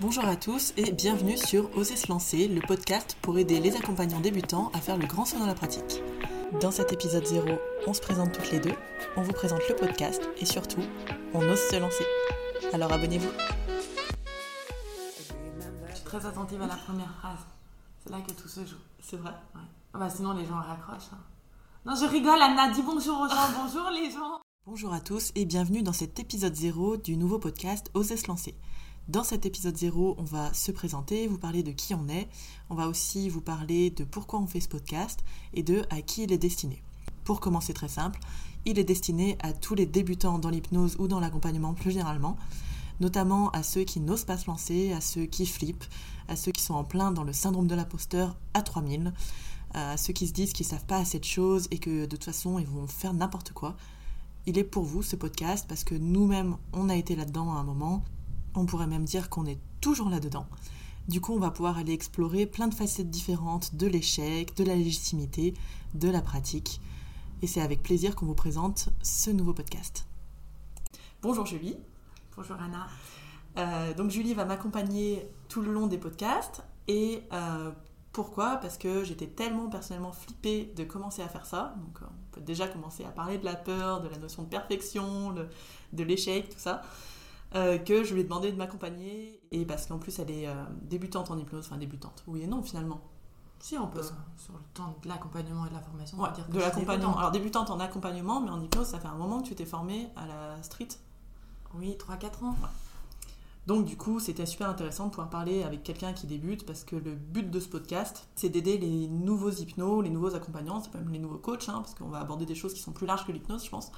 Bonjour à tous et bienvenue sur Oser se lancer, le podcast pour aider les accompagnants débutants à faire le grand saut dans la pratique. Dans cet épisode 0, on se présente toutes les deux, on vous présente le podcast et surtout, on ose se lancer. Alors abonnez-vous. Je suis très attentive à la première phrase. C'est là que tout se joue. C'est vrai? Ouais. Ah bah sinon les gens raccrochent. hein. Non, je rigole, Anna, dis bonjour aux gens. bonjour les gens. Bonjour à tous et bienvenue dans cet épisode 0 du nouveau podcast Oser se lancer. Dans cet épisode 0, on va se présenter, vous parler de qui on est, on va aussi vous parler de pourquoi on fait ce podcast et de à qui il est destiné. Pour commencer très simple, il est destiné à tous les débutants dans l'hypnose ou dans l'accompagnement plus généralement, notamment à ceux qui n'osent pas se lancer, à ceux qui flippent, à ceux qui sont en plein dans le syndrome de l'imposteur à 3000, à ceux qui se disent qu'ils savent pas assez de choses et que de toute façon ils vont faire n'importe quoi. Il est pour vous ce podcast parce que nous-mêmes on a été là-dedans à un moment, on pourrait même dire qu'on est toujours là-dedans. Du coup, on va pouvoir aller explorer plein de facettes différentes de l'échec, de la légitimité, de la pratique. Et c'est avec plaisir qu'on vous présente ce nouveau podcast. Bonjour Julie. Bonjour Anna. Euh, donc Julie va m'accompagner tout le long des podcasts. Et euh, pourquoi? Parce que j'étais tellement personnellement flippée de commencer à faire ça. Donc euh, on peut déjà commencer à parler de la peur, de la notion de perfection, de, de l'échec, tout ça. Euh, que je lui ai demandé de m'accompagner. Et parce qu'en plus elle est euh, débutante en hypnose, enfin débutante, oui et non finalement. Si on peut, Parce- sur le temps de l'accompagnement et de la formation, on Ouais, va dire que de l'accompagnement. Alors débutante en accompagnement, mais en hypnose, ça fait un moment que tu t'es formée à la street. Oui, 3-4 ans. Donc du coup, c'était super intéressant de pouvoir parler avec quelqu'un qui débute parce que le but de ce podcast, c'est d'aider les nouveaux hypnos, les nouveaux accompagnants, c'est même les nouveaux coachs, hein, parce qu'on va aborder des choses qui sont plus larges que l'hypnose, je pense,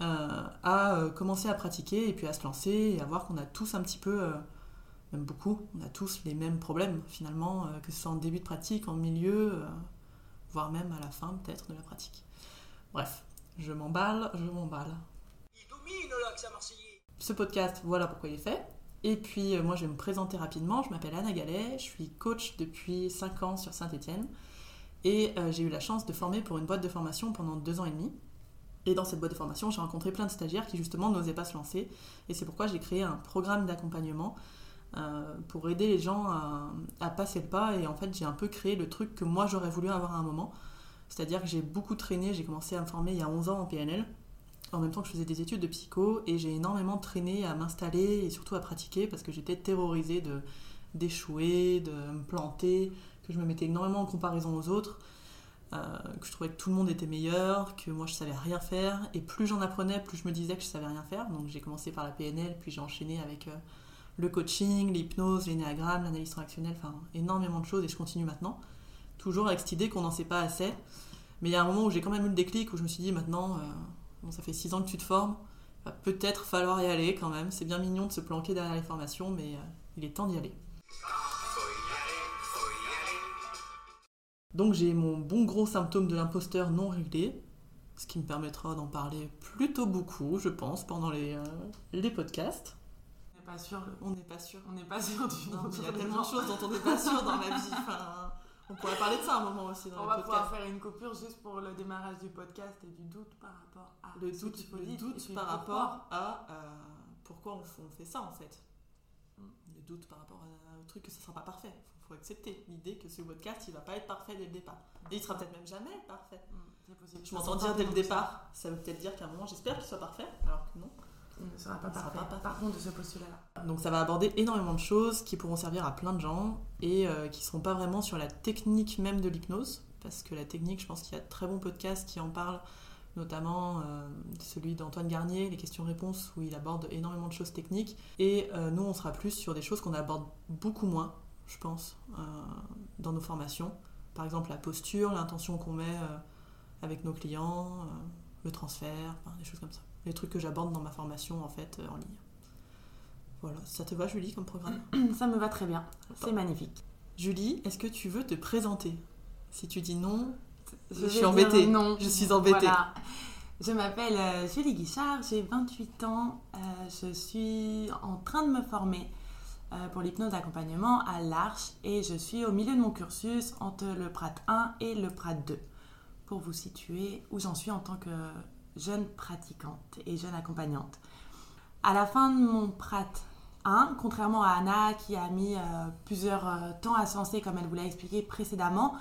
à euh, commencer à pratiquer et puis à se lancer et à voir qu'on a tous un petit peu, euh, même beaucoup, on a tous les mêmes problèmes finalement, euh, que ce soit en début de pratique, en milieu, euh, voire même à la fin peut-être de la pratique. Bref, je m'emballe, je m'emballe Il domine l'accent marseillais. ce podcast, voilà pourquoi il est fait. Et puis, euh, moi, je vais me présenter rapidement. Je m'appelle Anna Gallet, je suis coach depuis 5 ans sur Saint-Etienne. Et euh, j'ai eu la chance de former pour une boîte de formation pendant 2 ans et demi. Et dans cette boîte de formation, j'ai rencontré plein de stagiaires qui, justement, n'osaient pas se lancer. Et c'est pourquoi j'ai créé un programme d'accompagnement euh, pour aider les gens à, passer le pas. Et en fait, j'ai un peu créé le truc que moi, j'aurais voulu avoir à un moment. C'est-à-dire que j'ai beaucoup traîné, j'ai commencé à me former il y a 11 ans en PNL en même temps que je faisais des études de psycho et j'ai énormément traîné à m'installer et surtout à pratiquer parce que j'étais terrorisée d'échouer, de me planter, que je me mettais énormément en comparaison aux autres, que je trouvais que tout le monde était meilleur, que moi je savais rien faire et plus j'en apprenais, plus je me disais que je savais rien faire. Donc j'ai commencé par la PNL, puis j'ai enchaîné avec euh, le coaching, l'hypnose, l'énéagramme, l'analyse transactionnelle, enfin énormément de choses et je continue maintenant. Toujours avec cette idée qu'on n'en sait pas assez. Mais il y a un moment où j'ai quand même eu le déclic où je me suis dit maintenant, euh, Bon, ça fait 6 ans que tu te formes. Va peut-être falloir y aller quand même. C'est bien mignon de se planquer derrière les formations, mais euh, il est temps d'y aller. Donc j'ai mon bon gros symptôme de l'imposteur non réglé, ce qui me permettra d'en parler plutôt beaucoup, je pense, pendant les, euh, les podcasts. On n'est pas sûr. On n'est pas sûr. On n'est pas sûr du Non, il y a tellement de choses dont on n'est pas sûr dans la vie. Enfin, on pourrait parler de ça un moment aussi dans On le va podcast. pouvoir faire une coupure juste pour le démarrage du podcast et du doute par rapport à le ce doute, qu'il faut le dire, doute par rapport à euh, pourquoi on, on fait ça en fait. Le doute par rapport à- au truc que ça sera pas parfait. Faut, accepter l'idée que ce podcast il va pas être parfait dès le départ. Et il sera peut-être même jamais parfait. Mm, possible. Je m'entends dire dès le départ, ça veut peut-être dire qu'à un moment j'espère qu'il soit parfait, alors que non. Il ne sera pas sera parfait. pas parfait. Par contre, de ce postulat-là. Donc ça va aborder énormément de choses qui pourront servir à plein de gens et euh, qui seront pas vraiment sur la technique même de l'hypnose, parce que la technique, je pense qu'il y a de très bons podcasts qui en parlent, notamment euh, celui d'Antoine Garnier, les questions-réponses, où il aborde énormément de choses techniques. Et euh, nous, on sera plus sur des choses qu'on aborde beaucoup moins, je pense, euh, dans nos formations. Par exemple, la posture, l'intention qu'on met euh, avec nos clients, euh, le transfert, enfin, des choses comme ça. Les trucs que j'aborde dans ma formation, en fait, en ligne. Voilà, ça te va Julie comme programme Ça me va très bien. C'est magnifique. Julie, est-ce que tu veux te présenter? Si tu dis non, Je suis embêtée. Non. Je suis embêtée. Voilà. Je m'appelle Julie Guichard, j'ai 28 ans. euh, je suis en train de me former euh, pour l'hypnose d'accompagnement à l'Arche et je suis au milieu de mon cursus entre le PRAT 1 et le PRAT 2 pour vous situer où j'en suis en tant que jeune pratiquante et jeune accompagnante. À la fin de mon PRAT 1, contrairement à Anna qui a mis euh, plusieurs euh, temps à se lancer comme elle vous l'a expliqué précédemment.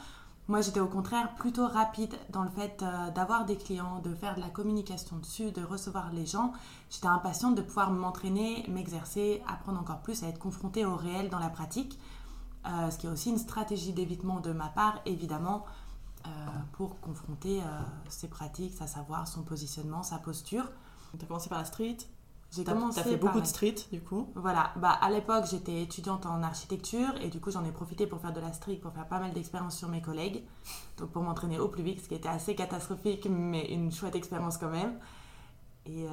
Moi, j'étais au contraire plutôt rapide dans le fait euh, d'avoir des clients, de faire de la communication dessus, de recevoir les gens. J'étais impatiente de pouvoir m'entraîner, m'exercer, apprendre encore plus, à être confrontée au réel dans la pratique. Euh, ce qui est aussi une stratégie d'évitement de ma part, évidemment, euh, pour confronter ses pratiques, sa savoir, son positionnement, sa posture. Tu as commencé par la street? J'ai T'as commencé as fait par beaucoup de street, du coup. Voilà, bah, à l'époque j'étais étudiante en architecture et du coup j'en ai profité pour faire de la street, pour faire pas mal d'expériences sur mes collègues, donc pour m'entraîner au plus vite, ce qui était assez catastrophique mais une chouette expérience quand même, et euh,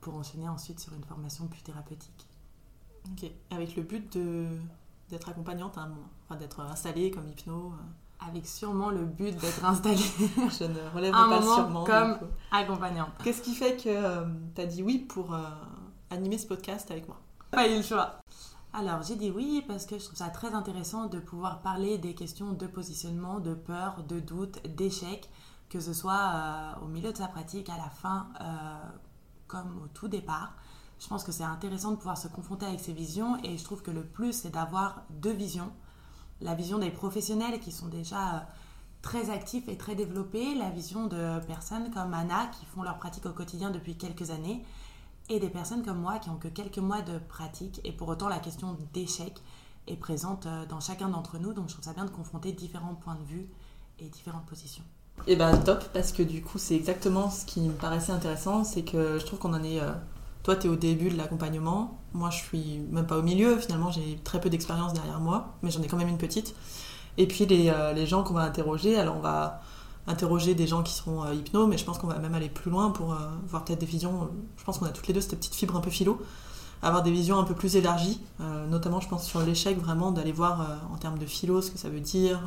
pour enchaîner ensuite sur une formation plus thérapeutique. Ok. Avec le but de d'être accompagnante à un moment. Enfin, d'être installée comme hypno. euh. Avec sûrement le but d'être installée Je ne relève pas sûrement. comme- accompagnante. Qu'est-ce qui fait que tu as dit oui pour euh, animer ce podcast avec moi? Pas eu le choix. Alors, j'ai dit oui parce que je trouve ça très intéressant de pouvoir parler des questions de positionnement, de peur, de doute, d'échec, que ce soit euh, au milieu de sa pratique, à la fin, euh, comme au tout départ. Je pense que c'est intéressant de pouvoir se confronter avec ces visions et je trouve que le plus, c'est d'avoir deux visions. La vision des professionnels qui sont déjà euh, très actifs et très développés, la vision de personnes comme Anna qui font leur pratique au quotidien depuis quelques années et des personnes comme moi qui ont que quelques mois de pratique et pour autant la question d'échec est présente euh, dans chacun d'entre nous donc je trouve ça bien de confronter différents points de vue et différentes positions. Et ben top, parce que du coup, c'est exactement ce qui me paraissait intéressant, c'est que je trouve qu'on en est. euh, toi, tu es au début de l'accompagnement, moi, je suis même pas au milieu, finalement, j'ai très peu d'expérience derrière moi, mais j'en ai quand même une petite. Et puis, les, euh, gens qu'on va interroger, alors on va interroger des gens qui seront euh, hypno, mais je pense qu'on va même aller plus loin pour euh, voir peut-être des visions. je pense qu'on a toutes les deux cette petite fibre un peu philo, avoir des visions un peu plus élargies, euh, notamment, je pense, sur l'échec, vraiment d'aller voir en termes de philo ce que ça veut dire,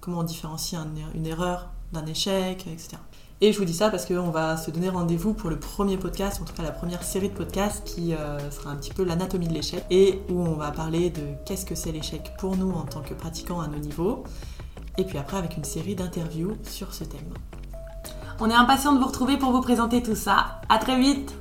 comment on différencie un- une erreur d'un échec, etc. Et je vous dis ça parce qu'on va se donner rendez-vous pour le premier podcast, en tout cas la première série de podcasts qui euh, sera un petit peu l'anatomie de l'échec et où on va parler de qu'est-ce que c'est l'échec pour nous en tant que pratiquants à nos niveaux. Et puis après avec une série d'interviews sur ce thème. On est impatient de vous retrouver pour vous présenter tout ça. À très vite